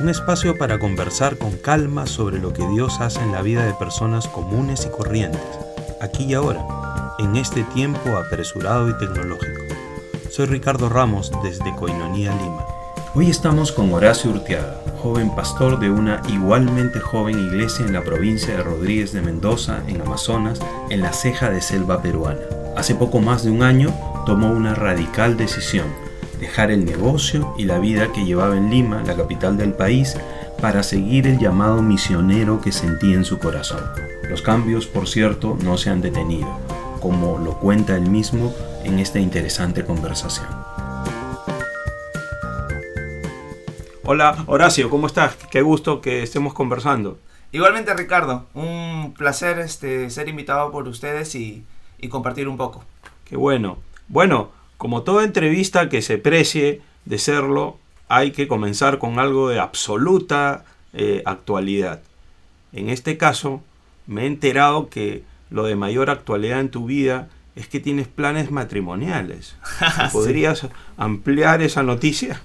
un espacio para conversar con calma sobre lo que Dios hace en la vida de personas comunes y corrientes, aquí y ahora, en este tiempo apresurado y tecnológico. Soy Ricardo Ramos desde Coinonía, Lima. Hoy estamos con Horacio Urteaga, joven pastor de una igualmente joven iglesia en la provincia de Rodríguez de Mendoza, en Amazonas, en la ceja de selva peruana. Hace poco más de un año tomó una radical decisión, dejar el negocio y la vida que llevaba en Lima, la capital del país, para seguir el llamado misionero que sentía en su corazón. Los cambios, por cierto, no se han detenido, como lo cuenta él mismo en esta interesante conversación. Hola Horacio, ¿cómo estás? Qué gusto que estemos conversando. Igualmente Ricardo, un placer este, ser invitado por ustedes y, y compartir un poco. Qué bueno. Bueno, como toda entrevista que se precie de serlo, hay que comenzar con algo de absoluta eh, actualidad. En este caso, me he enterado que lo de mayor actualidad en tu vida es que tienes planes matrimoniales. ¿Podrías ampliar esa noticia?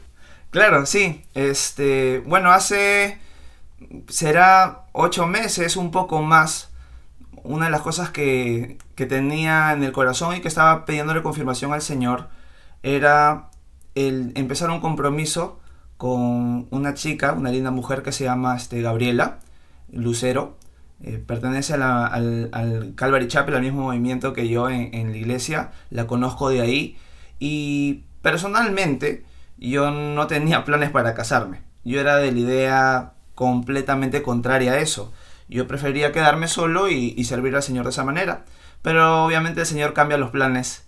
Claro, sí. Este, bueno, hace será ocho meses, un poco más. Una de las cosas que, que tenía en el corazón y que estaba pidiéndole confirmación al Señor era el empezar un compromiso con una chica, una linda mujer que se llama este, Gabriela Lucero. Eh, pertenece al, al Calvary Chapel, al mismo movimiento que yo en, en la iglesia. La conozco de ahí. Y personalmente yo no tenía planes para casarme. Yo era de la idea completamente contraria a eso. Yo prefería quedarme solo y, servir al Señor de esa manera. Pero obviamente el Señor cambia los planes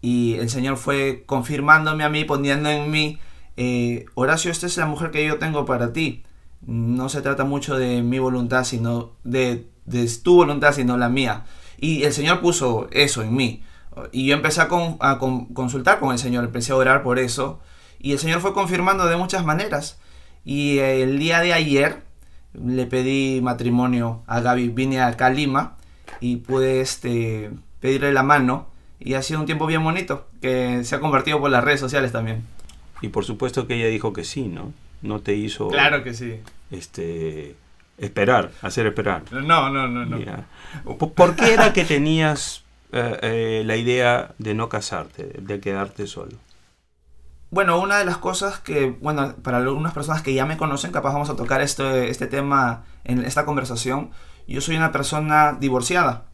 y el Señor fue confirmándome a mí, poniendo en mí, eh, Horacio, esta es la mujer que yo tengo para ti. No se trata mucho de mi voluntad, sino de, de tu voluntad, sino la mía. Y el Señor puso eso en mí. Y yo empecé a, con- a con- consultar con el Señor, empecé a orar por eso. Y el Señor fue confirmando de muchas maneras. Y el día de ayer le pedí matrimonio a Gaby. Vine acá a Lima y pude este, pedirle la mano. Y ha sido un tiempo bien bonito, que se ha convertido por las redes sociales también. Y por supuesto que ella dijo que sí, ¿no? No te hizo que sí. este, esperar, hacer esperar. No, no, no. ¿Por por qué era que tenías eh, eh, la idea de no casarte, de quedarte solo? Bueno, una de las cosas que, bueno, para algunas personas que ya me conocen, capaz vamos a tocar este, este tema en esta conversación. Yo soy una persona divorciada.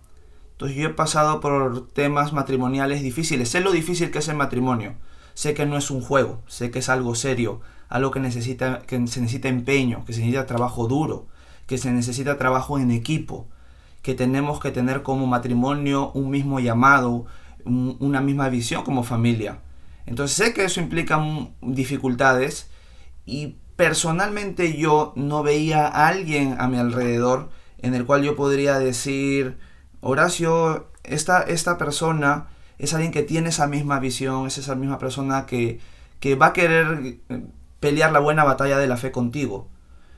Entonces yo he pasado por temas matrimoniales difíciles. Sé lo difícil que es el matrimonio. Sé que no es un juego. Sé que es algo serio. Algo que necesita, que se necesita empeño, que se necesita trabajo duro, que se necesita trabajo en equipo, que tenemos que tener como matrimonio un mismo llamado, un- una misma visión como familia. Entonces sé que eso implica dificultades y personalmente yo no veía a alguien a mi alrededor en el cual yo podría decir, Horacio, esta, esta persona es alguien que tiene esa misma visión, es esa misma persona que, que va a querer eh, pelear la buena batalla de la fe contigo.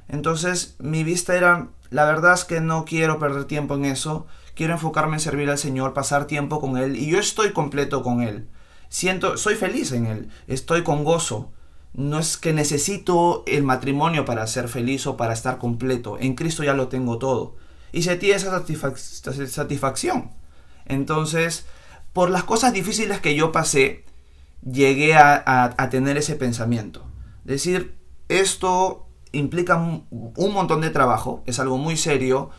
Entonces mi vista era, la verdad es que no quiero perder tiempo en eso, quiero enfocarme en servir al Señor, pasar tiempo con Él y yo estoy completo con Él. Siento, soy feliz en Él, estoy con gozo. No es que necesito el matrimonio para ser feliz o para estar completo. En Cristo ya lo tengo todo. Y sentí esa satisfac- satisfacción. Entonces, por las cosas difíciles que yo pasé, llegué a tener ese pensamiento. Decir, esto implica un, un montón de trabajo, es algo muy serio,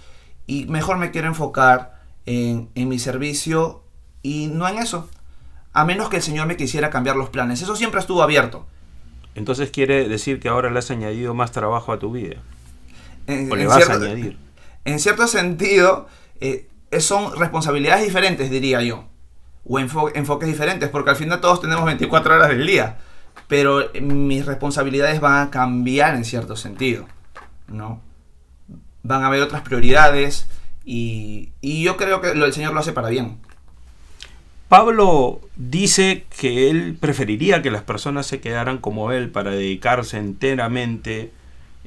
y mejor me quiero enfocar en, en mi servicio y no en eso. A menos que el Señor me quisiera cambiar los planes. Eso siempre estuvo abierto. Entonces quiere decir que ahora le has añadido más trabajo a tu vida. En, O le en vas cierto, a añadir. en cierto sentido, eh, son responsabilidades diferentes, diría yo. o enfo- enfoques diferentes, porque al final todos tenemos 24 horas del día, pero mis responsabilidades van a cambiar en cierto sentido, ¿no? Van a haber otras prioridades y, y yo creo que lo, el Señor lo hace para bien. Pablo dice que él preferiría que las personas se quedaran como él para dedicarse enteramente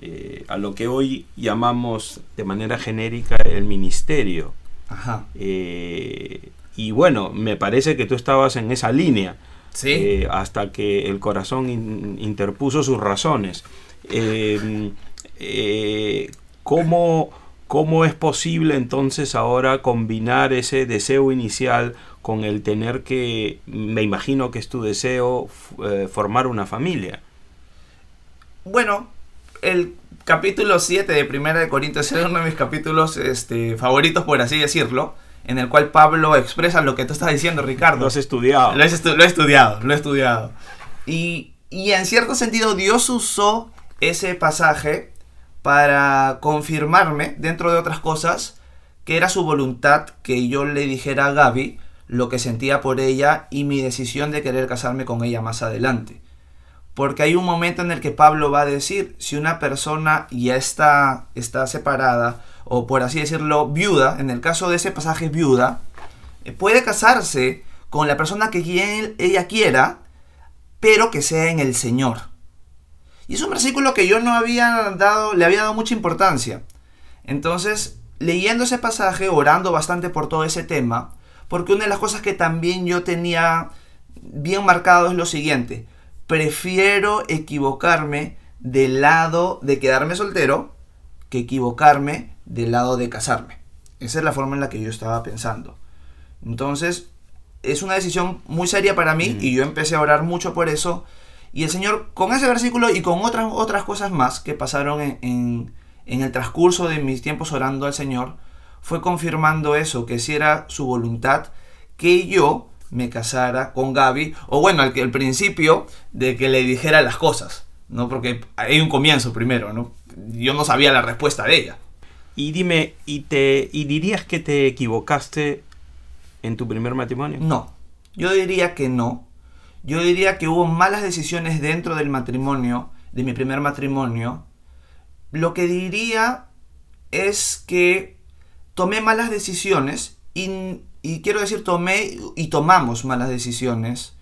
eh, a lo que hoy llamamos de manera genérica el ministerio. Ajá. Eh, y bueno, me parece que tú estabas en esa línea. Sí. eh, hasta que el corazón in- interpuso sus razones. ¿cómo, ¿Cómo es posible entonces ahora combinar ese deseo inicial con el tener que, me imagino que es tu deseo, eh, formar una familia? Bueno, el capítulo 7 de Primera de Corintios es uno de mis capítulos este, favoritos, por así decirlo, en el cual Pablo expresa lo que tú estás diciendo, Ricardo. Lo has estudiado. Lo, estu- lo he estudiado, lo he estudiado. Y, y en cierto sentido Dios usó ese pasaje para confirmarme, dentro de otras cosas, que era su voluntad que yo le dijera a Gaby lo que sentía por ella y mi decisión de querer casarme con ella más adelante. Porque hay un momento en el que Pablo va a decir, si una persona ya está, está separada, o por así decirlo, viuda, en el caso de ese pasaje viuda, eh, puede casarse con la persona que ella quiera, pero que sea en el Señor. Y es un versículo que yo no había dado, le había dado mucha importancia. Entonces, leyendo ese pasaje, orando bastante por todo ese tema, porque una de las cosas que también yo tenía bien marcado es lo siguiente. Prefiero equivocarme del lado de quedarme soltero que equivocarme del lado de casarme. Esa es la forma en la que yo estaba pensando. Entonces, es una decisión muy seria para mí y yo empecé a orar mucho por eso. Y el Señor, con ese versículo y con otras, otras cosas más que pasaron en, en- en el transcurso de mis tiempos orando al Señor, fue confirmando eso, que si era su voluntad que yo me casara con Gaby, o bueno, al, principio de que le dijera las cosas, ¿no? Porque hay un comienzo primero, ¿no? Yo no sabía la respuesta de ella. Y dime, ¿y, te, ¿y dirías que te equivocaste en tu primer matrimonio? No, yo diría que no. Yo diría que hubo malas decisiones dentro del matrimonio, de mi primer matrimonio. Lo que diría es que tomé malas decisiones y, quiero decir tomé y tomamos malas decisiones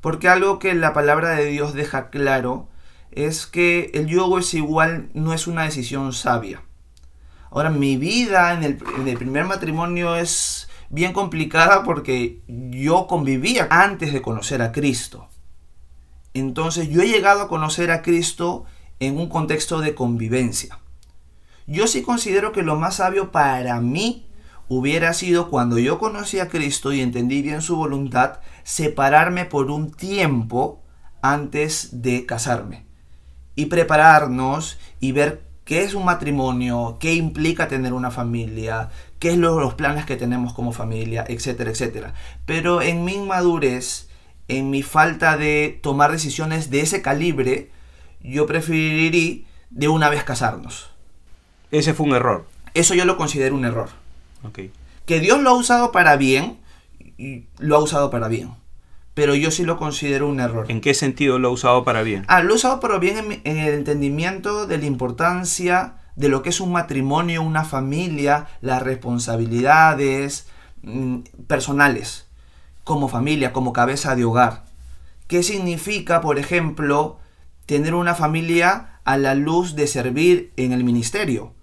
porque algo que la palabra de Dios deja claro es que el yugo es igual, no es una decisión sabia. Ahora, mi vida en el primer matrimonio es bien complicada porque yo convivía antes de conocer a Cristo. Entonces yo he llegado a conocer a Cristo en un contexto de convivencia. Yo sí considero que lo más sabio para mí hubiera sido cuando yo conocí a Cristo y entendí bien su voluntad, separarme por un tiempo antes de casarme y prepararnos y ver qué es un matrimonio, qué implica tener una familia, qué es lo- los planes que tenemos como familia, etcétera, etcétera. Pero en mi inmadurez, en mi falta de tomar decisiones de ese calibre, yo preferiría de una vez casarnos. Ese fue un error. Eso yo lo considero un error. Que Dios lo ha usado para bien, lo ha usado para bien. Pero yo sí lo considero un error. ¿En qué sentido lo ha usado para bien? Ah, lo he usado pero bien en el entendimiento de la importancia de lo que es un matrimonio, una familia, las responsabilidades mm, personales, como familia, como cabeza de hogar. ¿Qué significa, por ejemplo, tener una familia a la luz de servir en el ministerio?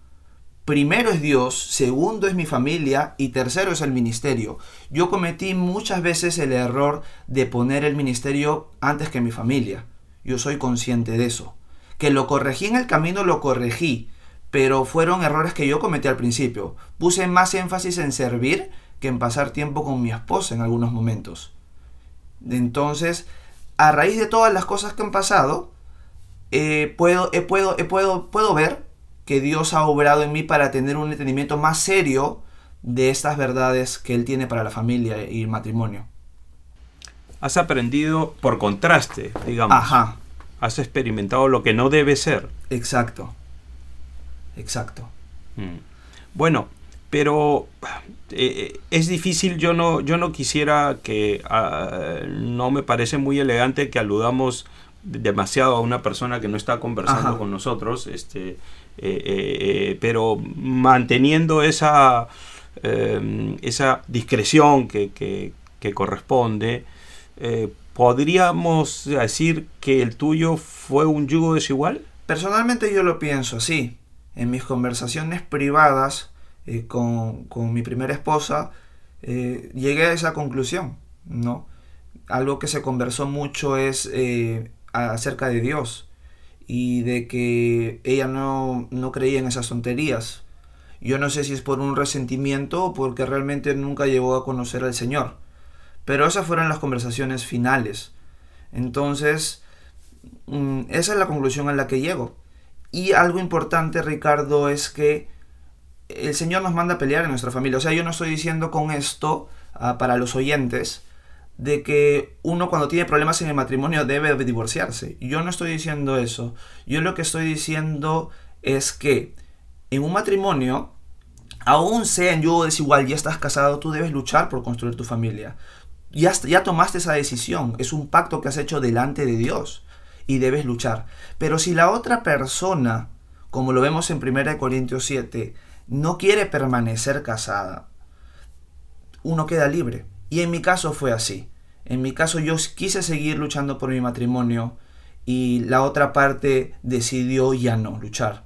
Primero es Dios, segundo es mi familia y tercero es el ministerio. Yo cometí muchas veces el error de poner el ministerio antes que mi familia. Yo soy consciente de eso. Que lo corregí en el camino, lo corregí, pero fueron errores que yo cometí al principio. Puse más énfasis en servir que en pasar tiempo con mi esposa en algunos momentos. Entonces, a raíz de todas las cosas que han pasado, eh, puedo, puedo, puedo, puedo ver que Dios ha obrado en mí para tener un entendimiento más serio de estas verdades que Él tiene para la familia y el matrimonio. Has aprendido por contraste, digamos. Ajá, Has experimentado lo que no debe ser. exacto. Exacto. Mm. Bueno, pero eh, es difícil, yo no, yo no quisiera que, ah, no me parece muy elegante que aludamos demasiado a una persona que no está conversando Ajá. con nosotros, este, eh, eh, eh, pero manteniendo esa, eh, esa discreción que, que- corresponde, eh, ¿podríamos decir que el tuyo fue un yugo desigual? Personalmente yo lo pienso así. En mis conversaciones privadas eh, con, con mi primera esposa, eh, llegué a esa conclusión, ¿no? Algo que se conversó mucho es eh, acerca de Dios y de que ella no, no creía en esas tonterías. Yo no sé si es por un resentimiento o porque realmente nunca llegó a conocer al Señor. Pero esas fueron las conversaciones finales. Entonces, mm, esa es la conclusión a la que llego. Y algo importante, Ricardo, es que el Señor nos manda a pelear en nuestra familia. O sea, yo no estoy diciendo con esto, ah, para los oyentes, de que uno cuando tiene problemas en el matrimonio debe divorciarse. Yo no estoy diciendo eso. Yo lo que estoy diciendo es que en un matrimonio, aún sea en desigual, ya estás casado, tú debes luchar por construir tu familia. Ya, ya tomaste esa decisión, es un pacto que has hecho delante de Dios y debes luchar. Pero si la otra persona, como lo vemos en 1 Corintios 7, no quiere permanecer casada, uno queda libre. Y en mi caso fue así. En mi caso yo quise seguir luchando por mi matrimonio y la otra parte decidió ya no luchar.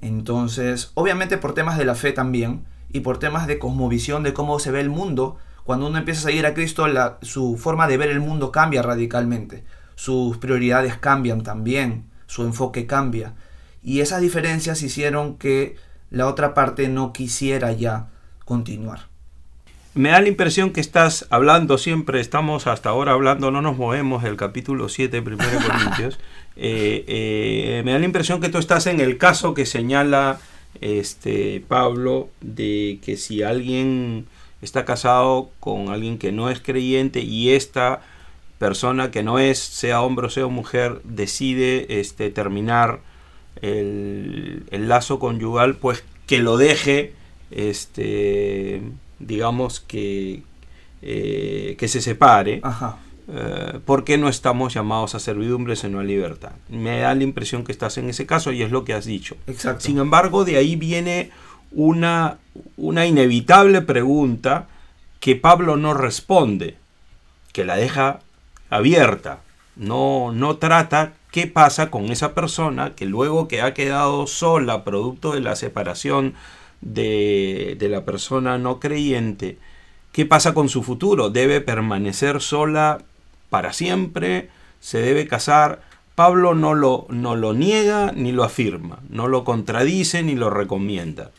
Entonces, obviamente por temas de la fe también y por temas de cosmovisión de cómo se ve el mundo, cuando uno empieza a seguir a Cristo, su forma de ver el mundo cambia radicalmente. Sus prioridades cambian también, su enfoque cambia. Y esas diferencias hicieron que la otra parte no quisiera ya continuar. Me da la impresión que estás hablando siempre, estamos hasta ahora hablando, no nos movemos del capítulo 7 de 1 Corintios. Eh, eh, me da la impresión que tú estás en el caso que señala este Pablo de que si alguien está casado con alguien que no es creyente y esta persona que no es, sea hombre o sea mujer, decide este, terminar el, el lazo conyugal, pues que lo deje, este, digamos que, eh, que se separe, Ajá. eh, porque no estamos llamados a servidumbre, sino a libertad. Me da la impresión que estás en ese caso y es lo que has dicho. Exacto. Sin embargo, de ahí viene una, una inevitable pregunta que Pablo no responde, que la deja abierta. No, no trata qué pasa con esa persona que luego que ha quedado sola producto de la separación de, de la persona no creyente, ¿qué pasa con su futuro? ¿Debe permanecer sola para siempre? ¿Se debe casar? Pablo no lo, no lo niega ni lo afirma, no lo contradice ni lo recomienda.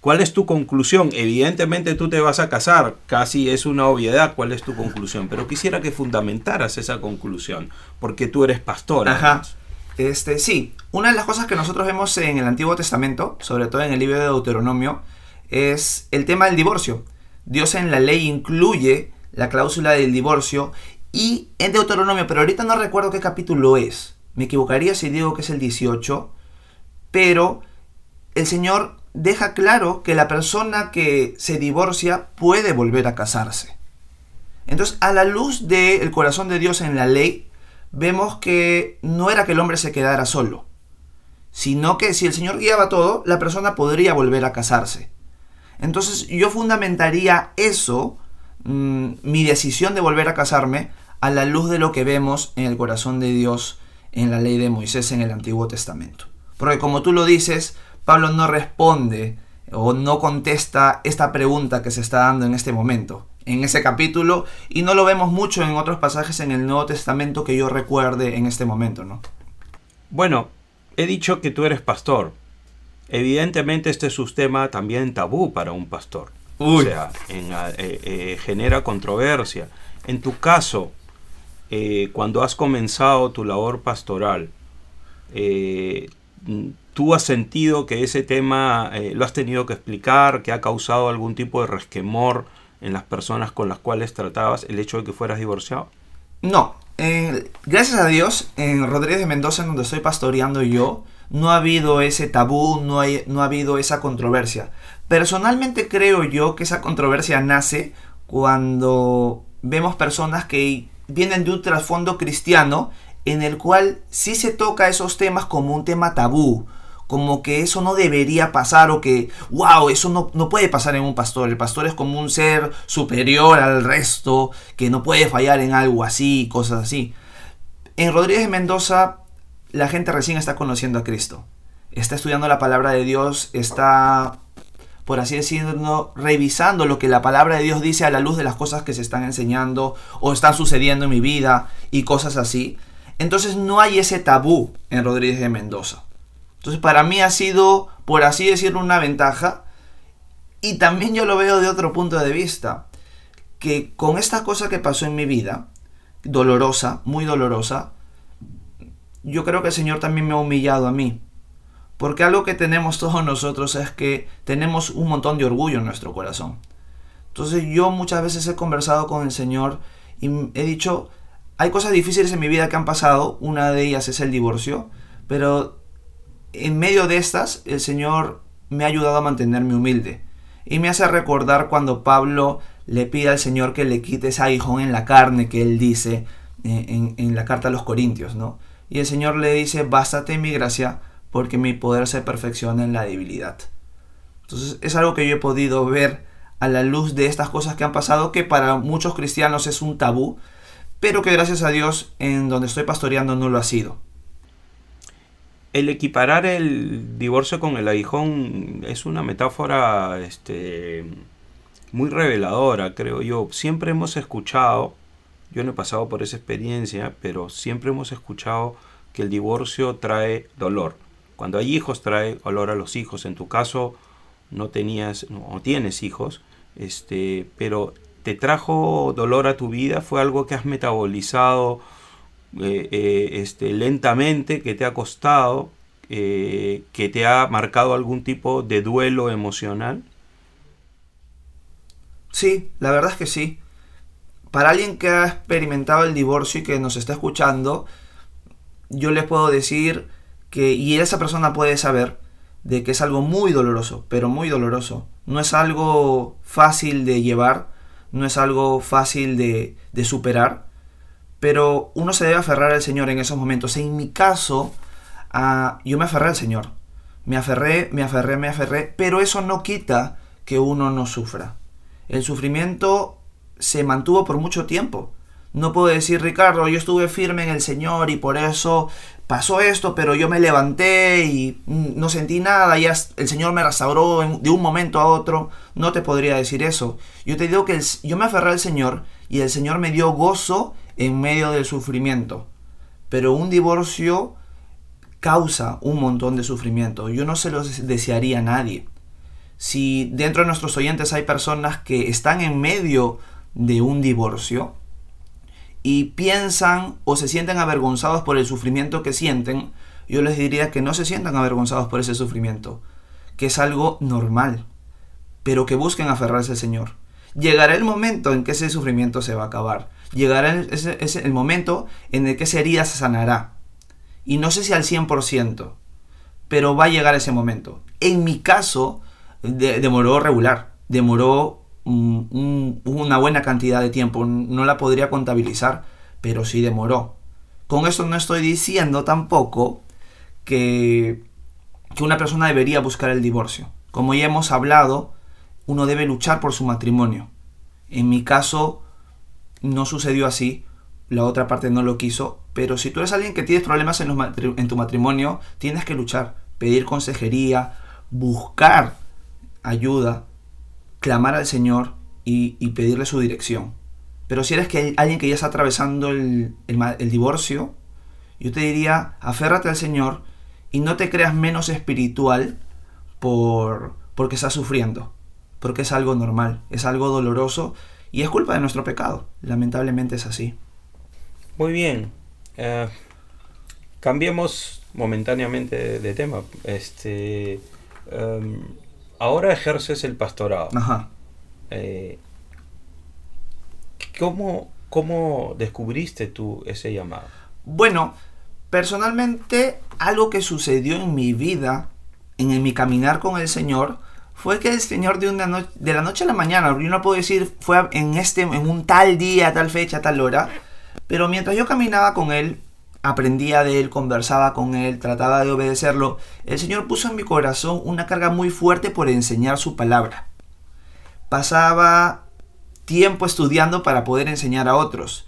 ¿Cuál es tu conclusión? Evidentemente tú te vas a casar, casi es una obviedad cuál es tu conclusión, pero quisiera que fundamentaras esa conclusión, porque tú eres pastor. Ajá. además. Este, sí, una de las cosas que nosotros vemos en el Antiguo Testamento, sobre todo en el libro de Deuteronomio, es el tema del divorcio. Dios en la ley incluye la cláusula del divorcio y en Deuteronomio, pero ahorita no recuerdo qué capítulo es. Me equivocaría si digo que es el 18, pero el Señor deja claro que la persona que se divorcia puede volver a casarse. Entonces, a la luz del corazón de Dios en la ley, vemos que no era que el hombre se quedara solo, sino que si el Señor guiaba todo, la persona podría volver a casarse. Entonces yo fundamentaría eso, mm, mi decisión de volver a casarme, a la luz de lo que vemos en el corazón de Dios en la ley de Moisés en el Antiguo Testamento. Porque como tú lo dices, Pablo no responde o no contesta esta pregunta que se está dando en este momento, en ese capítulo, y no lo vemos mucho en otros pasajes en el Nuevo Testamento que yo recuerde en este momento, ¿no? Bueno, he dicho que tú eres pastor. Evidentemente este es un tema también tabú para un pastor. O Uy. sea, en, eh, eh, genera controversia. En tu caso, eh, cuando has comenzado tu labor pastoral, ¿tú has sentido que ese tema lo has tenido que explicar, que ha causado algún tipo de resquemor en las personas con las cuales tratabas el hecho de que fueras divorciado? No, gracias a Dios, en Rodríguez de Mendoza, en donde estoy pastoreando yo, no ha habido ese tabú, no, hay, no ha habido esa controversia. Personalmente creo yo que esa controversia nace cuando vemos personas que vienen de un trasfondo cristiano en el cual sí se toca esos temas como un tema tabú, como que eso no debería pasar o que, wow, eso no, no, puede pasar en un pastor. El pastor es como un ser superior al resto, que no puede fallar en algo así, cosas así. En Rodríguez Mendoza, la gente recién está conociendo a Cristo. Está estudiando la palabra de Dios, está, por así decirlo, revisando lo que la palabra de Dios dice a la luz de las cosas que se están enseñando o están sucediendo en mi vida y cosas así. Entonces no hay ese tabú en Rodríguez de Mendoza. Entonces para mí ha sido, por así decirlo, una ventaja. Y también yo lo veo de otro punto de vista. Que con esta cosa que pasó en mi vida, dolorosa, muy dolorosa, yo creo que el Señor también me ha humillado a mí. Porque algo que tenemos todos nosotros es que tenemos un montón de orgullo en nuestro corazón. Entonces yo muchas veces he conversado con el Señor y he dicho, hay cosas difíciles en mi vida que han pasado, una de ellas es el divorcio, pero en medio de estas, el Señor me ha ayudado a mantenerme humilde. Y me hace recordar cuando Pablo le pide al Señor que le quite ese aguijón en la carne que él dice eh, en, la carta a los Corintios, ¿no? Y el Señor le dice, bástate mi gracia, porque mi poder se perfecciona en la debilidad. Entonces es algo que yo he podido ver a la luz de estas cosas que han pasado, que para muchos cristianos es un tabú, pero que gracias a Dios en donde estoy pastoreando no lo ha sido el equiparar el divorcio con el aguijón es una metáfora este, muy reveladora, creo yo. Siempre hemos escuchado, yo no he pasado por esa experiencia, pero siempre hemos escuchado que el divorcio trae dolor. Cuando hay hijos trae dolor a los hijos. En tu caso no tenías, no tienes hijos, este, pero te trajo dolor a tu vida, fue algo que has metabolizado eh, eh, este, lentamente, que te ha costado, eh, que te ha marcado algún tipo de duelo emocional? Sí, la verdad es que sí. Para alguien que ha experimentado el divorcio y que nos está escuchando, yo le puedo decir que, y esa persona puede saber, de que es algo muy doloroso, pero muy doloroso. No es algo fácil de llevar, no es algo fácil de, de superar, pero uno se debe aferrar al Señor en esos momentos. En mi caso, ah, yo me aferré al Señor. Me aferré, me aferré, me aferré, pero eso no quita que uno no sufra. El sufrimiento se mantuvo por mucho tiempo. No puedo decir, Ricardo, yo estuve firme en el Señor y por eso pasó esto, pero yo me levanté y no sentí nada, y el Señor me restauró de un momento a otro. No te podría decir eso. Yo te digo que yo me aferré al Señor y el Señor me dio gozo en medio del sufrimiento. Pero un divorcio causa un montón de sufrimiento. Yo no se lo desearía a nadie. Si dentro de nuestros oyentes hay personas que están en medio de un divorcio y piensan o se sienten avergonzados por el sufrimiento que sienten, yo les diría que no se sientan avergonzados por ese sufrimiento, que es algo normal, pero que busquen aferrarse al Señor. Llegará el momento en que ese sufrimiento se va a acabar llegará ese, el momento en el que esa herida se sanará. Y no sé si al 100%, pero va a llegar ese momento. En mi caso, demoró regular, demoró una buena cantidad de tiempo, no la podría contabilizar, pero sí demoró. Con esto no estoy diciendo tampoco que, que una persona debería buscar el divorcio. Como ya hemos hablado, uno debe luchar por su matrimonio. En mi caso, no sucedió así, la otra parte no lo quiso, pero si tú eres alguien que tienes problemas en, tu matrimonio, tienes que luchar, pedir consejería, buscar ayuda, clamar al Señor y, pedirle su dirección. Pero si eres alguien que ya está atravesando el, el divorcio, yo te diría, aférrate al Señor y no te creas menos espiritual por, porque estás sufriendo, porque es algo normal, es algo doloroso y es culpa de nuestro pecado. Lamentablemente es así. Muy bien. Eh, cambiemos momentáneamente de, tema. Este, em, ahora ejerces el pastorado. Ajá. Eh, ¿cómo, ¿Cómo descubriste tú ese llamado? Bueno, Personalmente, algo que sucedió en mi vida, en, mi caminar con el Señor, fue que el Señor de, una de la noche a la mañana, yo no puedo decir fue en, este, en un tal día, tal fecha, tal hora, pero mientras yo caminaba con Él, aprendía de Él, conversaba con Él, trataba de obedecerlo, el Señor puso en mi corazón una carga muy fuerte por enseñar su palabra. Pasaba tiempo estudiando para poder enseñar a otros.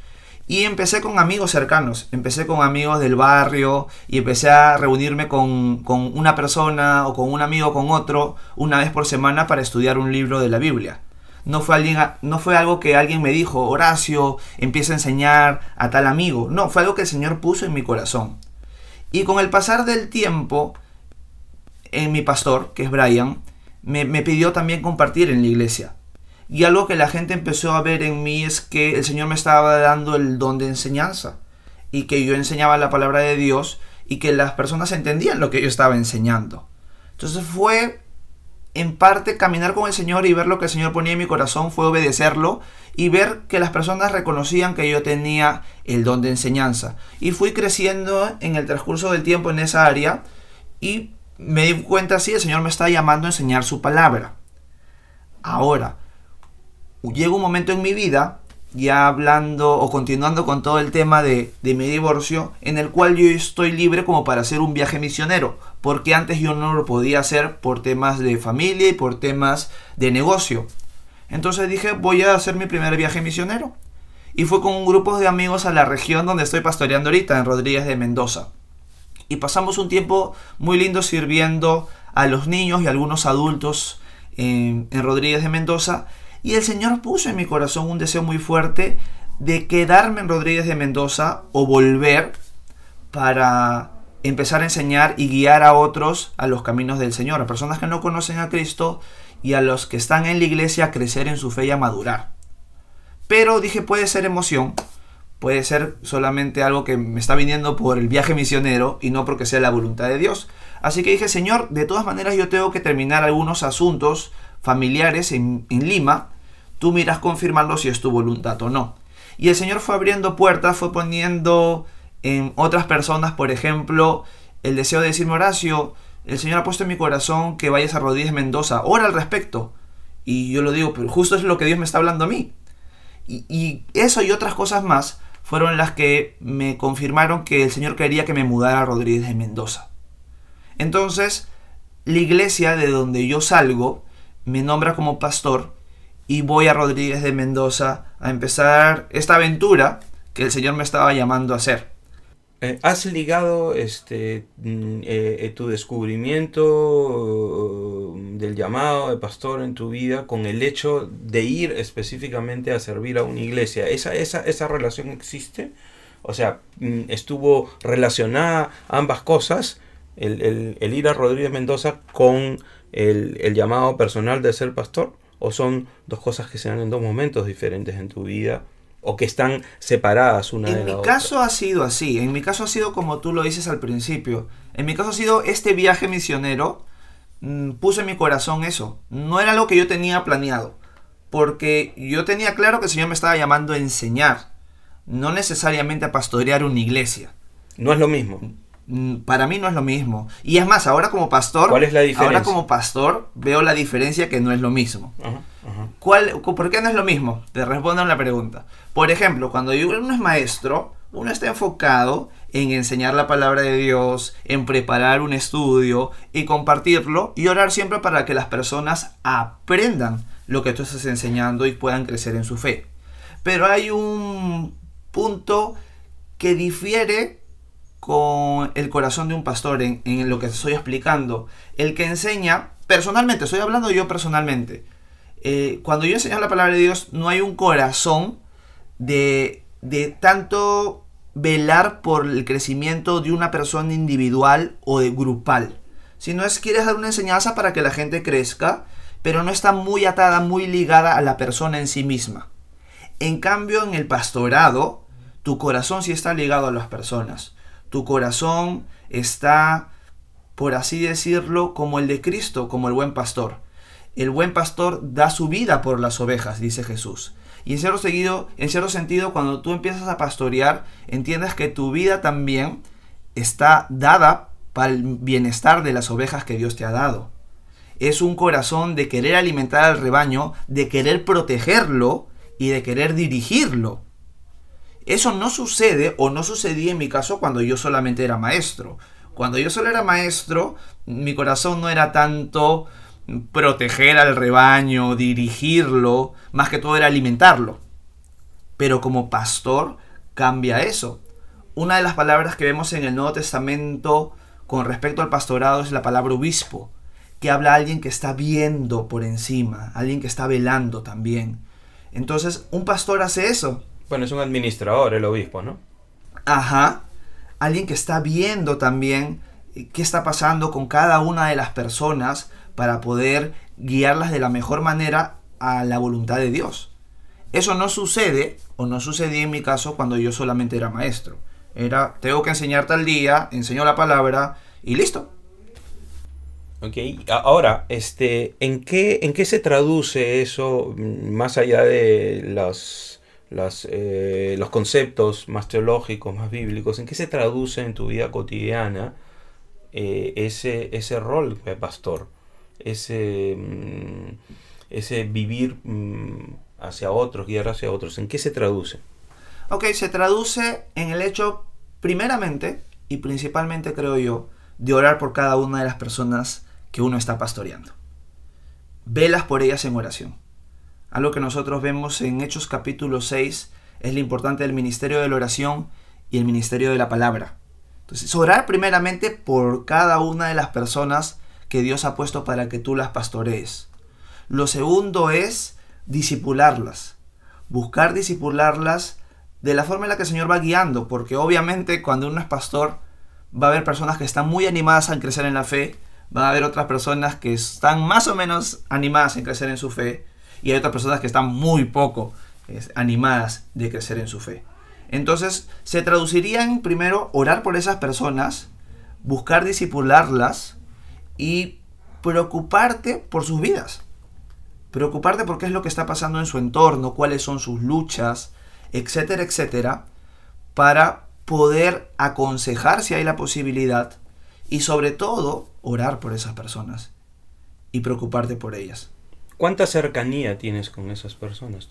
Y empecé con amigos cercanos, empecé con amigos del barrio y empecé a reunirme con, una persona o con un amigo con otro una vez por semana para estudiar un libro de la Biblia. No fue, alguien, no fue algo que alguien me dijo, Horacio, empieza a enseñar a tal amigo. No, fue algo que el Señor puso en mi corazón. Y con el pasar del tiempo, en mi pastor, que es Brian, me, me pidió también compartir en la iglesia. Y algo que la gente empezó a ver en mí es que el Señor me estaba dando el don de enseñanza y que yo enseñaba la palabra de Dios y que las personas entendían lo que yo estaba enseñando. Entonces fue en parte caminar con el Señor y ver lo que el Señor ponía en mi corazón, fue obedecerlo y ver que las personas reconocían que yo tenía el don de enseñanza. Y fui creciendo en el transcurso del tiempo en esa área y me di cuenta, sí, el Señor me está llamando a enseñar su palabra. Ahora, llega un momento en mi vida, ya hablando o continuando con todo el tema de, de, mi divorcio, en el cual yo estoy libre como para hacer un viaje misionero, porque antes yo no lo podía hacer por temas de familia y por temas de negocio. Entonces dije, voy a hacer mi primer viaje misionero. Y fue con un grupo de amigos a la región donde estoy pastoreando ahorita, en Rodríguez de Mendoza. Y pasamos un tiempo muy lindo sirviendo a los niños y a algunos adultos en, en Rodríguez de Mendoza y el Señor puso en mi corazón un deseo muy fuerte de quedarme en Rodríguez de Mendoza o volver para empezar a enseñar y guiar a otros a los caminos del Señor, a personas que no conocen a Cristo y a los que están en la iglesia a crecer en su fe y a madurar. Pero dije, puede ser emoción, puede ser solamente algo que me está viniendo por el viaje misionero y no porque sea la voluntad de Dios. Así que dije, Señor, de todas maneras yo tengo que terminar algunos asuntos familiares en, Lima, tú miras confirmarlo si es tu voluntad o no. Y el Señor fue abriendo puertas, fue poniendo en otras personas, por ejemplo, el deseo de decirme, Horacio, el Señor ha puesto en mi corazón que vayas a Rodríguez Mendoza, ora al respecto. Y yo lo digo, pero justo es lo que Dios me está hablando a mí. Y, y, eso y otras cosas más fueron las que me confirmaron que el Señor quería que me mudara a Rodríguez de Mendoza. Entonces, la iglesia de donde yo salgo me nombra como pastor y voy a Rodríguez de Mendoza a empezar esta aventura que el Señor me estaba llamando a hacer. Eh, ¿Has ligado este, mm, eh, eh, tu descubrimiento del llamado de pastor en tu vida con el hecho de ir específicamente a servir a una iglesia? ¿Esa, esa, esa relación existe? O sea, mm, ¿estuvo relacionada ambas cosas? El, el ir a Rodríguez Mendoza con el, llamado personal de ser pastor? ¿O son dos cosas que se dan en dos momentos diferentes en tu vida? ¿O que están separadas una de la otra? En mi caso ha sido así. En mi caso ha sido como tú lo dices al principio. En mi caso ha sido este viaje misionero. Mm, puse en mi corazón eso. No era algo que yo tenía planeado. Porque yo tenía claro que el Señor me estaba llamando a enseñar. No necesariamente a pastorear una iglesia. No es lo mismo. Mm, para mí no es lo mismo. Y es más, ahora como pastor, ¿cuál es la diferencia? Ahora como pastor veo la diferencia que no es lo mismo. ¿Cuál, ¿Por qué no es lo mismo? Te respondo la pregunta. Por ejemplo, cuando uno es maestro, uno está enfocado en enseñar la palabra de Dios, en preparar un estudio y compartirlo y orar siempre para que las personas aprendan lo que tú estás enseñando y puedan crecer en su fe. Pero hay un punto que difiere con el corazón de un pastor en, lo que estoy explicando. El que enseña, personalmente, estoy hablando yo personalmente. Eh, cuando yo enseño la palabra de Dios, no hay un corazón de, de tanto velar por el crecimiento de una persona individual o de grupal. Sino es quieres dar una enseñanza para que la gente crezca, pero no está muy atada, muy ligada a la persona en sí misma. En cambio, en el pastorado, tu corazón sí está ligado a las personas tu corazón está, por así decirlo, como el de Cristo, como el buen pastor. El buen pastor da su vida por las ovejas, dice Jesús. Y en cierto, sentido, cuando tú empiezas a pastorear, entiendes que tu vida también está dada para el bienestar de las ovejas que Dios te ha dado. Es un corazón de querer alimentar al rebaño, de querer protegerlo y de querer dirigirlo. Eso no sucede o no sucedía en mi caso cuando yo solamente era maestro. Cuando yo solo era maestro, mi corazón no era tanto proteger al rebaño, dirigirlo, más que todo era alimentarlo. Pero como pastor cambia eso. Una de las palabras que vemos en el Nuevo Testamento con respecto al pastorado es la palabra obispo, que habla a alguien que está viendo por encima, alguien que está velando también. Entonces, un pastor hace eso. Bueno, es un administrador el obispo, ¿no? Ajá. Alguien que está viendo también eh, qué está pasando con cada una de las personas para poder guiarlas de la mejor manera a la voluntad de Dios. Eso no sucede, o no sucedía en mi caso cuando yo solamente era maestro. Era, tengo que enseñar tal día, enseño la palabra y listo. Ok, ahora, este, ¿en qué, ¿en qué se traduce eso mm, más allá de los, eh, los conceptos más teológicos, más bíblicos? ¿En qué se traduce en tu vida cotidiana eh, ese, ese rol de pastor? Ese, mm, ese vivir mm, hacia otros, guiar hacia otros. ¿En qué se traduce? Ok, se traduce en el hecho, primeramente y principalmente creo yo, de orar por cada una de las personas que uno está pastoreando. Velas por ellas en oración. Algo que nosotros vemos en Hechos capítulo 6 es lo importante del ministerio de la oración y el ministerio de la palabra. Entonces, orar primeramente por cada una de las personas que Dios ha puesto para que tú las pastorees. Lo segundo es disipularlas. Buscar disipularlas de la forma en la que el Señor va guiando, porque obviamente cuando uno es pastor va a haber personas que están muy animadas a crecer en la fe van a haber otras personas que están más o menos animadas en crecer en su fe y hay otras personas que están muy poco animadas de crecer en su fe. Entonces, se traduciría en primero orar por esas personas, buscar disipularlas y preocuparte por sus vidas. Preocuparte por qué es lo que está pasando en su entorno, cuáles son sus luchas, etcétera, etcétera, para poder aconsejar si hay la posibilidad y sobre todo orar por esas personas y preocuparte por ellas. ¿Cuánta cercanía tienes con esas personas?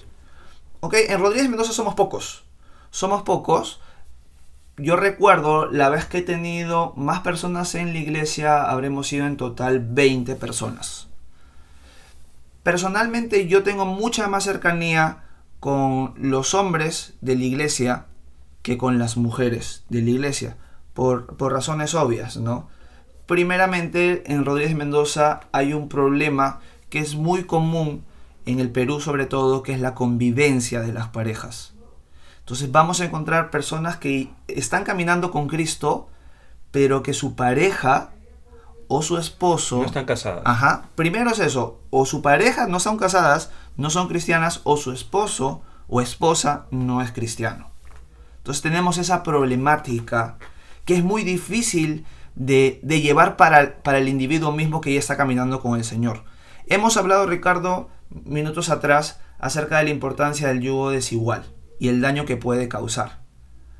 Ok, en Rodríguez Mendoza somos pocos. Somos pocos. Yo recuerdo la vez que he tenido más personas en la iglesia, habremos sido en total 20 personas. Personalmente yo tengo mucha más cercanía con los hombres de la iglesia que con las mujeres de la iglesia por, razones obvias, ¿no? Primeramente, en Rodríguez Mendoza hay un problema que es muy común en el Perú sobre todo, que es la convivencia de las parejas. Entonces vamos a encontrar personas que están caminando con Cristo, pero que su pareja o su esposo... No están casadas. Ajá. Primero es eso. O su pareja no son casadas, no son cristianas, o su esposo o esposa no es cristiano. Entonces tenemos esa problemática que es muy difícil de, llevar para, para, el individuo mismo que ya está caminando con el Señor. Hemos hablado, Ricardo, minutos atrás, acerca de la importancia del yugo desigual y el daño que puede causar.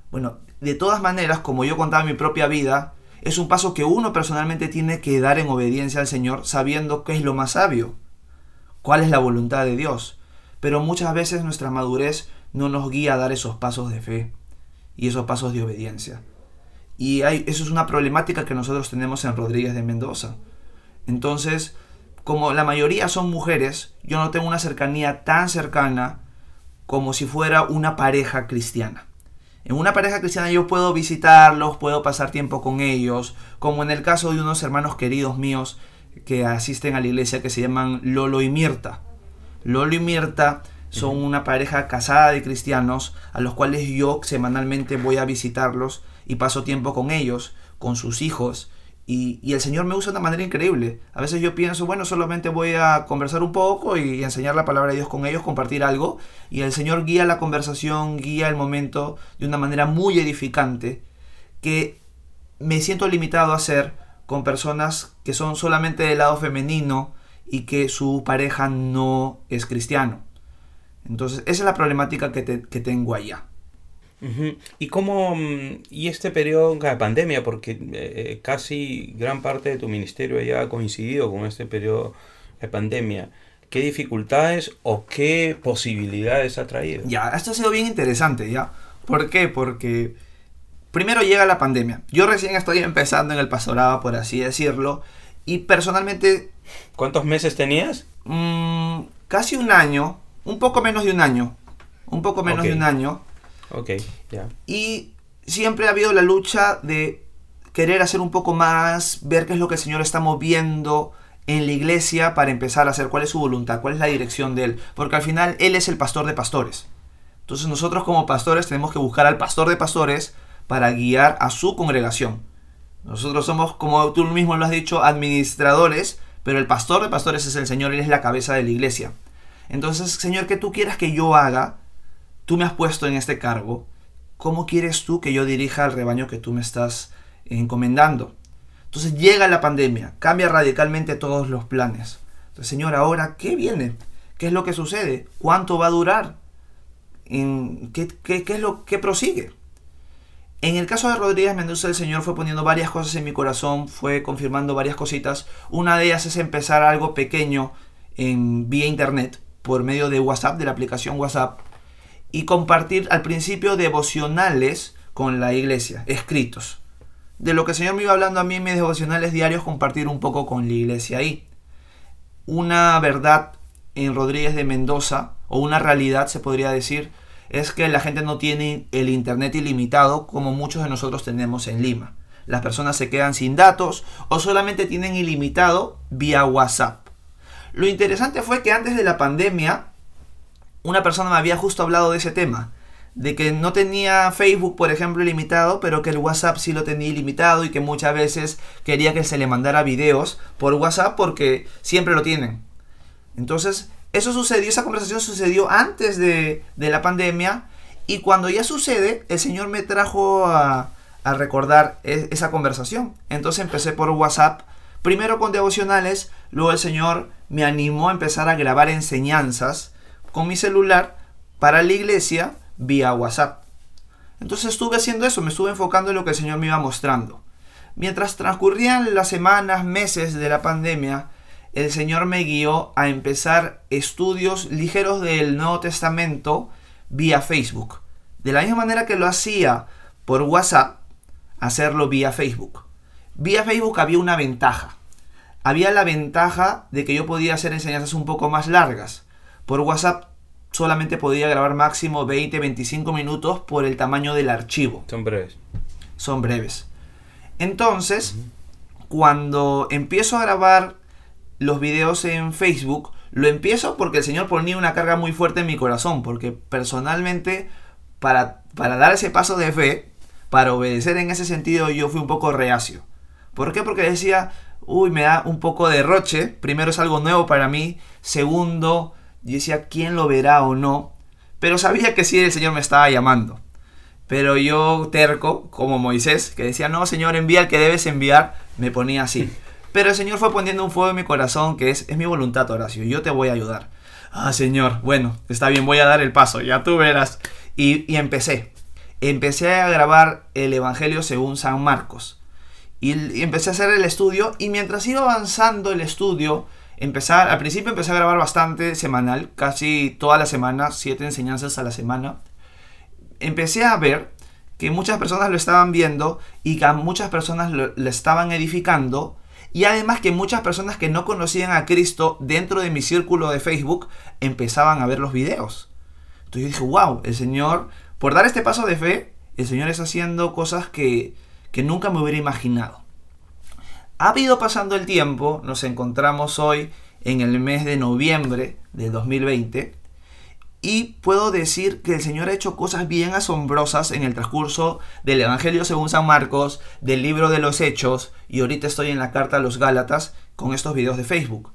Bueno, de todas maneras, como yo contaba mi propia vida, es un paso que uno personalmente tiene que dar en obediencia al Señor sabiendo qué es lo más sabio, cuál es la voluntad de Dios. Pero muchas veces nuestra madurez no nos guía a dar esos pasos de fe y esos pasos de obediencia. Y eso es una problemática que nosotros tenemos en Rodríguez de Mendoza. Entonces, como la mayoría son mujeres, yo no tengo una cercanía tan cercana como si fuera una pareja cristiana. En una pareja cristiana yo puedo visitarlos, puedo pasar tiempo con ellos, como en el caso de unos hermanos queridos míos que asisten a la iglesia que se llaman Lolo y Mirta. Lolo y Mirta son una pareja casada de cristianos a los cuales yo semanalmente voy a visitarlos y paso tiempo con ellos, con sus hijos, y, el Señor me usa de una manera increíble. A veces yo pienso, bueno, solamente voy a conversar un poco y enseñar la palabra de Dios con ellos, compartir algo, y el Señor guía la conversación, guía el momento de una manera muy edificante, que me siento limitado a hacer con personas que son solamente del lado femenino y que su pareja no es cristiano. Entonces, esa es la problemática que, que tengo allá. ¿Y cómo, mm, y este periodo de pandemia, porque eh, casi gran parte de tu ministerio ya ha coincidido con este periodo de pandemia, ¿qué dificultades o qué posibilidades ha traído? Ya, esto ha sido bien interesante, ¿ya? ¿Por qué? Porque primero llega la pandemia. Yo recién estoy empezando en el pastorado, por así decirlo, y personalmente ¿Cuántos meses tenías? mm, casi un año, un poco menos de un año, un poco menos de un año, Ok, y siempre ha habido la lucha de querer hacer un poco más, ver qué es lo que el Señor está moviendo en la iglesia para empezar a hacer cuál es su voluntad, cuál es la dirección de Él, porque al final Él es el pastor de pastores. Entonces nosotros como pastores tenemos que buscar al pastor de pastores para guiar a su congregación. Nosotros somos, como tú mismo lo has dicho, administradores, pero el pastor de pastores es el Señor, Él es la cabeza de la iglesia. Entonces, Señor, que tú quieras que yo haga, tú me has puesto en este cargo, ¿cómo quieres tú que yo dirija al rebaño que tú me estás encomendando? Entonces llega la pandemia, cambia radicalmente todos los planes. Entonces, Señor, ahora, ¿qué viene? ¿Qué es lo que sucede? ¿Cuánto va a durar? ¿En ¿Qué, qué, qué es lo que prosigue? En el caso de Rodríguez Mendoza, el Señor fue poniendo varias cosas en mi corazón, fue confirmando varias cositas. Una de ellas es empezar algo pequeño en vía internet, por medio de WhatsApp, de la aplicación WhatsApp, y compartir al principio devocionales con la iglesia, escritos. De lo que el Señor me iba hablando a mí en mis devocionales diarios, compartir un poco con la iglesia ahí. Una verdad en Rodríguez de Mendoza, o una realidad se podría decir, es que la gente no tiene el internet ilimitado como muchos de nosotros tenemos en Lima. Las personas se quedan sin datos o solamente tienen ilimitado vía WhatsApp. Lo interesante fue que antes de la pandemia, una persona me había justo hablado de ese tema, de que no tenía Facebook, por ejemplo, ilimitado, pero que el WhatsApp sí lo tenía ilimitado y que muchas veces quería que se le mandara videos por WhatsApp porque siempre lo tienen. Entonces, eso sucedió, esa conversación sucedió antes de, de la pandemia y cuando ya sucede, el Señor me trajo a, a recordar e- esa conversación. Entonces empecé por WhatsApp, primero con devocionales, luego el Señor me animó a empezar a grabar enseñanzas con mi celular para la iglesia vía WhatsApp. Entonces estuve haciendo eso, me estuve enfocando en lo que el Señor me iba mostrando. Mientras transcurrían las semanas, meses de la pandemia, el Señor me guió a empezar estudios ligeros del Nuevo Testamento vía Facebook. De la misma manera que lo hacía por WhatsApp, hacerlo vía Facebook. Vía Facebook había una ventaja. Había la ventaja de que yo podía hacer enseñanzas un poco más largas. Por WhatsApp solamente podía grabar máximo 20-25 minutos por el tamaño del archivo Son breves. son breves. Entonces, cuando empiezo a grabar los videos en Facebook, lo empiezo porque el Señor ponía una carga muy fuerte en mi corazón, porque personalmente, para, para dar ese paso de fe, para obedecer en ese sentido, yo fui un poco reacio. ¿Por qué? Porque decía, uy, me da un poco de roche, primero es algo nuevo para mí, segundo, yo decía, ¿quién lo verá o no? Pero sabía que sí, el Señor me estaba llamando. Pero yo terco, como Moisés, que decía, no, Señor, envía el que debes enviar, me ponía así. Pero el Señor fue poniendo un fuego en mi corazón, que es, es mi voluntad, Horacio, yo te voy a ayudar. Ah, Señor, bueno, está bien, voy a dar el paso, ya tú verás. Y, y empecé. Empecé a grabar el Evangelio según San Marcos. Y, y empecé a hacer el estudio, y mientras iba avanzando el estudio, empezar, al principio empecé a grabar bastante semanal, casi toda la semana, siete enseñanzas a la semana empecé a ver que muchas personas lo estaban viendo y que a muchas personas lo, estaban edificando y además que muchas personas que no conocían a Cristo dentro de mi círculo de Facebook empezaban a ver los videos. Entonces yo dije, wow, el Señor, por dar este paso de fe, el Señor está haciendo cosas que, que nunca me hubiera imaginado. Ha ido pasando el tiempo, nos encontramos hoy en el mes de noviembre del 2020 y puedo decir que el Señor ha hecho cosas bien asombrosas en el transcurso del Evangelio según San Marcos, del libro de los Hechos, y ahorita estoy en la carta a los Gálatas con estos videos de Facebook.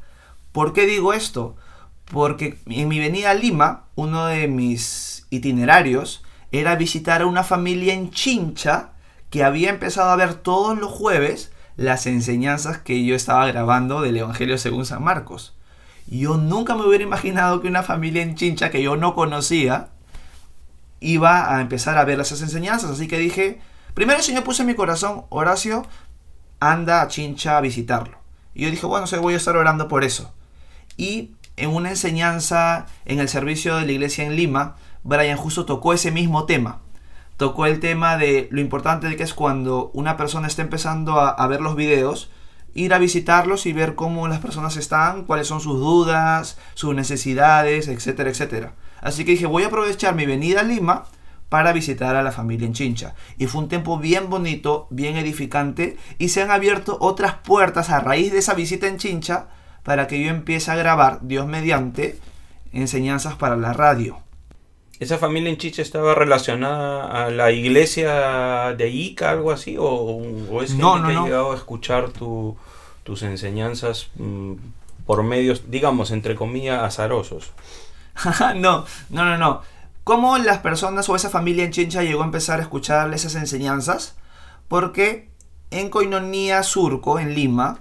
¿Por qué digo esto? Porque en mi venida a Lima, uno de mis itinerarios era visitar a una familia en Chincha que había empezado a ver todos los jueves las enseñanzas que yo estaba grabando del Evangelio según San Marcos. Yo nunca me hubiera imaginado que una familia en Chincha que yo no conocía iba a empezar a ver esas enseñanzas. Así que dije, primero el Señor puso en mi corazón, Horacio, anda a Chincha a visitarlo. Y yo dije, bueno, voy a estar orando por eso. Y en una enseñanza en el servicio de la iglesia en Lima, Brian justo tocó ese mismo tema. Tocó el tema de lo importante de que es cuando una persona está empezando a, a ver los videos, ir a visitarlos y ver cómo las personas están, cuáles son sus dudas, sus necesidades, etcétera, etcétera. Así que dije, voy a aprovechar mi venida a Lima para visitar a la familia en Chincha. Y fue un tiempo bien bonito, bien edificante, y se han abierto otras puertas a raíz de esa visita en Chincha para que yo empiece a grabar, Dios mediante, enseñanzas para la radio. ¿Esa familia en Chincha estaba relacionada a la iglesia de Ica, algo así? ¿O, o es No, no, que no. ha llegado a escuchar tu- tus enseñanzas mm, por medios, digamos, entre comillas, azarosos? no, no, no, no. ¿Cómo las personas o esa familia en Chincha llegó a empezar a escuchar esas enseñanzas? Porque en Coinonía Surco, en Lima,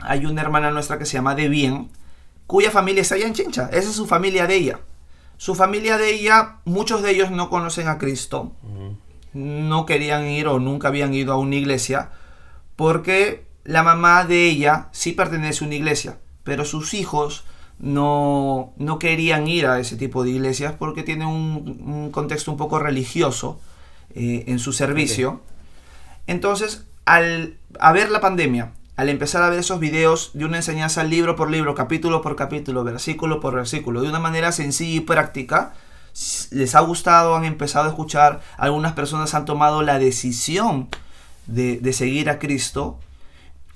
hay una hermana nuestra que se llama De Bien, cuya familia está allá en Chincha. Esa es su familia de ella. Su familia de ella, muchos de ellos no conocen a Cristo. No querían ir o nunca habían ido a una iglesia porque la mamá de ella sí pertenece a una iglesia, pero sus hijos no, no querían ir a ese tipo de iglesias porque tienen un, un contexto un poco religioso eh, en su servicio. Entonces, al a ver la pandemia, al empezar a ver esos videos de una enseñanza libro por libro, capítulo por capítulo, versículo por versículo, de una manera sencilla y práctica, les ha gustado, han empezado a escuchar, algunas personas han tomado la decisión de, seguir a Cristo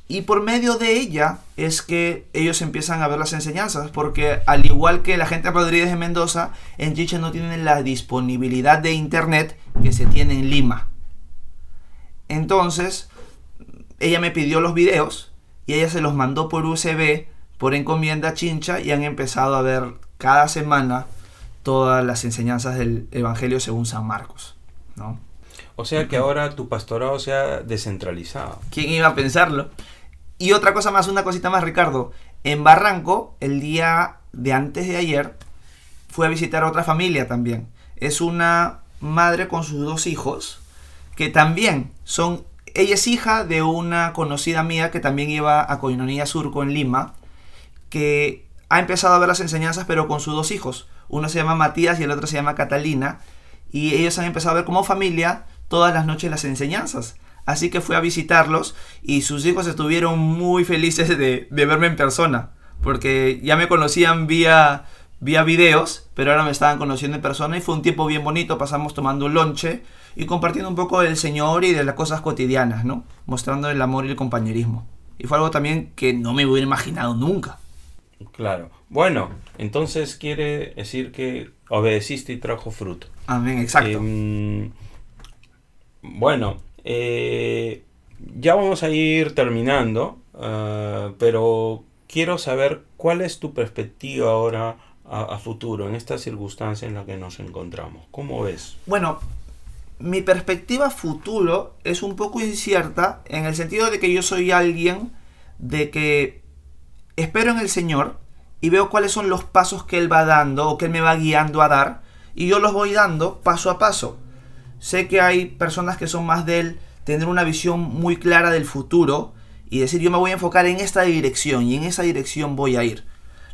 y por medio de ella es que ellos empiezan a ver las enseñanzas, porque al igual que la gente de Rodríguez de Mendoza, en Chicha no tienen la disponibilidad de internet que se tiene en Lima. Entonces, ella me pidió los videos y ella se los mandó por USB, por encomienda a Chincha y han empezado a ver cada semana todas las enseñanzas del Evangelio según San Marcos. ¿no? O sea que ahora tu pastorado se ha descentralizado. ¿Quién iba a pensarlo? Y otra cosa más, una cosita más, Ricardo. En Barranco, el día de antes de ayer, fui a visitar a otra familia también. Es una madre con sus dos hijos, que también son... Ella es hija de una conocida mía que también iba a Coinonía Surco en Lima, que ha empezado a ver las enseñanzas pero con sus dos hijos. Uno se llama Matías y el otro se llama Catalina. Y ellos han empezado a ver como familia todas las noches las enseñanzas. Así que fui a visitarlos y sus hijos estuvieron muy felices de, de verme en persona. Porque ya me conocían vía, vía videos, pero ahora me estaban conociendo en persona y fue un tiempo bien bonito. Pasamos tomando un lonche y compartiendo un poco del Señor y de las cosas cotidianas, ¿no? Mostrando el amor y el compañerismo. Y fue algo también que no me hubiera imaginado nunca. Claro. Bueno, entonces quiere decir que obedeciste y trajo fruto. Amén, exacto. Em, bueno, eh, ya vamos a ir terminando, ah, pero quiero saber cuál es tu perspectiva ahora a, futuro en esta circunstancia en la que nos encontramos. ¿Cómo ves? Bueno, mi perspectiva futuro es un poco incierta en el sentido de que yo soy alguien de que espero en el Señor y veo cuáles son los pasos que Él va dando o que Él me va guiando a dar y yo los voy dando paso a paso. Sé que hay personas que son más de Él tener una visión muy clara del futuro y decir yo me voy a enfocar en esta dirección y en esa dirección voy a ir.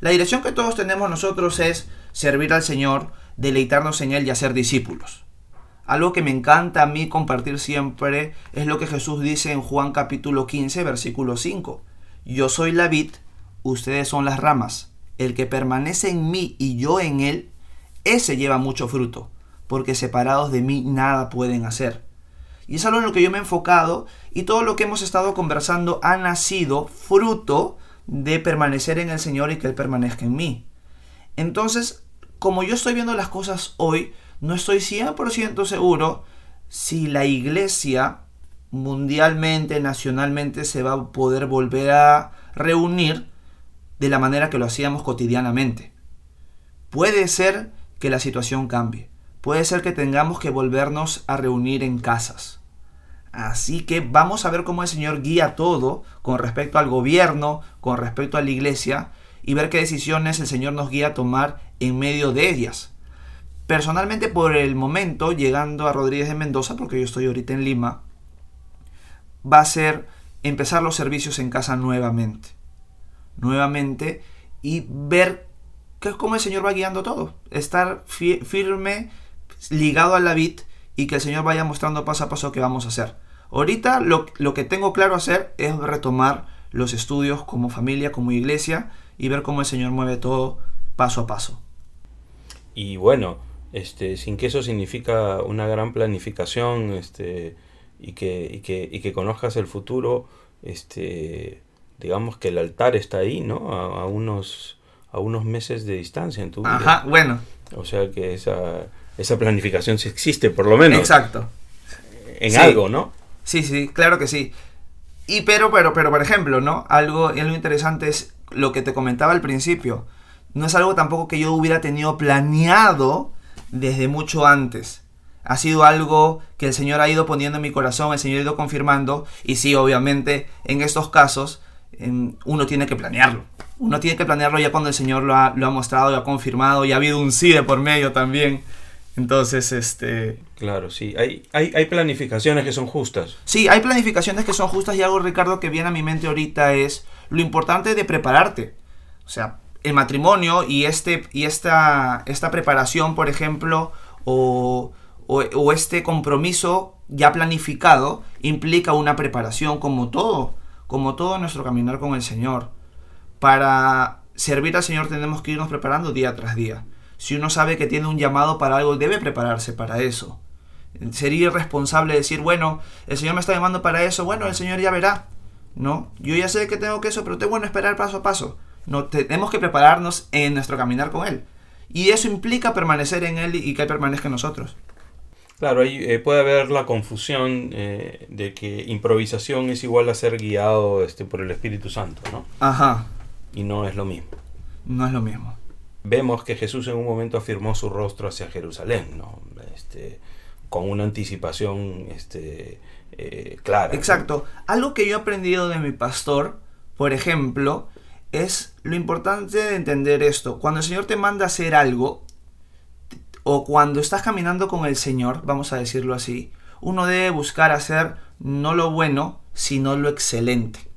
La dirección que todos tenemos nosotros es servir al Señor, deleitarnos en Él y hacer discípulos. Algo que me encanta a mí compartir siempre es lo que Jesús dice en Juan capítulo 15, versículo 5. Yo soy la vid, ustedes son las ramas. El que permanece en mí y yo en él, ese lleva mucho fruto, porque separados de mí nada pueden hacer. Y es algo en lo que yo me he enfocado y todo lo que hemos estado conversando ha nacido fruto de permanecer en el Señor y que Él permanezca en mí. Entonces, como yo estoy viendo las cosas hoy, no estoy 100% seguro si la iglesia mundialmente, nacionalmente, se va a poder volver a reunir de la manera que lo hacíamos cotidianamente. Puede ser que la situación cambie. Puede ser que tengamos que volvernos a reunir en casas. Así que vamos a ver cómo el Señor guía todo con respecto al gobierno, con respecto a la iglesia y ver qué decisiones el Señor nos guía a tomar en medio de ellas. Personalmente, por el momento, llegando a Rodríguez de Mendoza, porque yo estoy ahorita en Lima, va a ser empezar los servicios en casa nuevamente. Nuevamente y ver que cómo el Señor va guiando todo. Estar firme, ligado a la vid y que el Señor vaya mostrando paso a paso qué vamos a hacer. Ahorita lo, lo que tengo claro hacer es retomar los estudios como familia, como iglesia y ver cómo el Señor mueve todo paso a paso. Y bueno, este, sin que eso significa una gran planificación este, y, que, y, que, y que conozcas el futuro, este, digamos que el altar está ahí, ¿no? A, unos, a unos meses de distancia en tu vida. Ajá, bueno. O sea que esa, esa planificación sí existe, por lo menos. Exacto. En algo, ¿no? Sí, sí, claro que sí. Y pero, pero, pero, por ejemplo, ¿no? Algo, algo interesante es lo que te comentaba al principio. No es algo tampoco que yo hubiera tenido planeado desde mucho antes. Ha sido algo que el Señor ha ido poniendo en mi corazón, el Señor ha ido confirmando. Y sí, obviamente, en estos casos, uno tiene que planearlo. Uno tiene que planearlo ya cuando el Señor lo ha, lo ha mostrado, lo ha confirmado y ha habido un sí de por medio también. Entonces, este... Claro, sí. Hay, hay, hay, planificaciones que son justas. Sí, hay planificaciones que son justas y algo, Ricardo, que viene a mi mente ahorita es lo importante de prepararte. O sea, el matrimonio y, este, y esta, esta preparación, por ejemplo, o, o, este compromiso ya planificado, implica una preparación como todo, como todo nuestro caminar con el Señor. Para servir al Señor tenemos que irnos preparando día tras día. Si uno sabe que tiene un llamado para algo, debe prepararse para eso. Sería irresponsable decir, bueno, el Señor me está llamando para eso, bueno, el Señor ya verá. No, yo ya sé que tengo que eso, pero tengo que esperar paso a paso. No, tenemos que prepararnos en nuestro caminar con Él. Y eso implica permanecer en Él y que Él permanezca en nosotros. Claro, ahí eh, puede haber la confusión eh, de que improvisación es igual a ser guiado este, por el Espíritu Santo, ¿no? Ajá. Y no es lo mismo. No es lo mismo. Vemos que Jesús en un momento afirmó su rostro hacia Jerusalén, ¿no? Este, con una anticipación este, eh, clara. Exacto. Algo que yo he aprendido de mi pastor, por ejemplo, es lo importante de entender esto. Cuando el Señor te manda a hacer algo, o cuando estás caminando con el Señor, vamos a decirlo así, uno debe buscar hacer no lo bueno, sino lo excelente.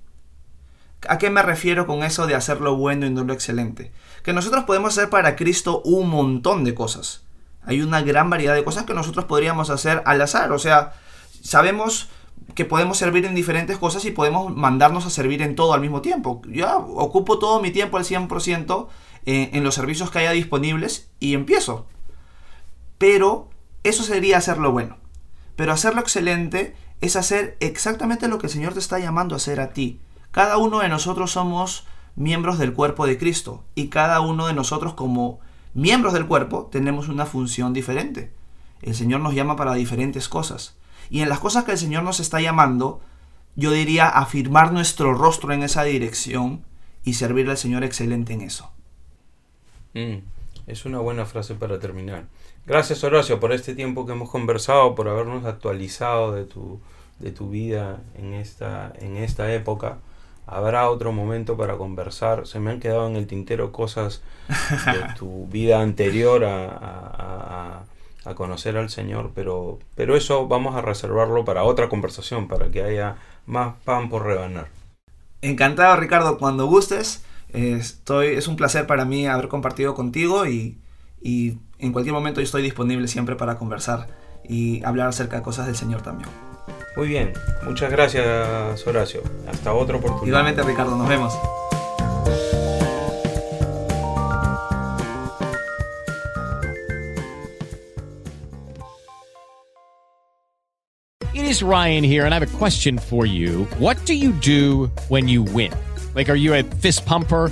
¿A qué me refiero con eso de hacer lo bueno y no lo excelente? Que nosotros podemos hacer para Cristo un montón de cosas. Hay una gran variedad de cosas que nosotros podríamos hacer al azar. O sea, sabemos que podemos servir en diferentes cosas y podemos mandarnos a servir en todo al mismo tiempo. Ya ocupo todo mi tiempo al 100% en, en los servicios que haya disponibles y empiezo. Pero eso sería hacerlo bueno. Pero hacerlo excelente es hacer exactamente lo que el Señor te está llamando a hacer a ti. Cada uno de nosotros somos miembros del cuerpo de Cristo y cada uno de nosotros como miembros del cuerpo tenemos una función diferente. El Señor nos llama para diferentes cosas. Y en las cosas que el Señor nos está llamando, yo diría afirmar nuestro rostro en esa dirección y servirle al Señor excelente en eso. Mm, es una buena frase para terminar. Gracias Horacio por este tiempo que hemos conversado, por habernos actualizado de tu, de tu vida en esta, en esta época. Habrá otro momento para conversar. Se me han quedado en el tintero cosas de tu vida anterior a a conocer al Señor, pero, pero eso vamos a reservarlo para otra conversación, para que haya más pan por rebanar. Encantado Ricardo, cuando gustes, estoy, es un placer para mí haber compartido contigo y, y en cualquier momento yo estoy disponible siempre para conversar y hablar acerca de cosas del Señor también. Muy bien, muchas gracias Horacio. Hasta otra oportunidad. Igualmente Ricardo, nos vemos. is Ryan here, and I have a question for you. What do you do when you win? Like, are you a fist pumper?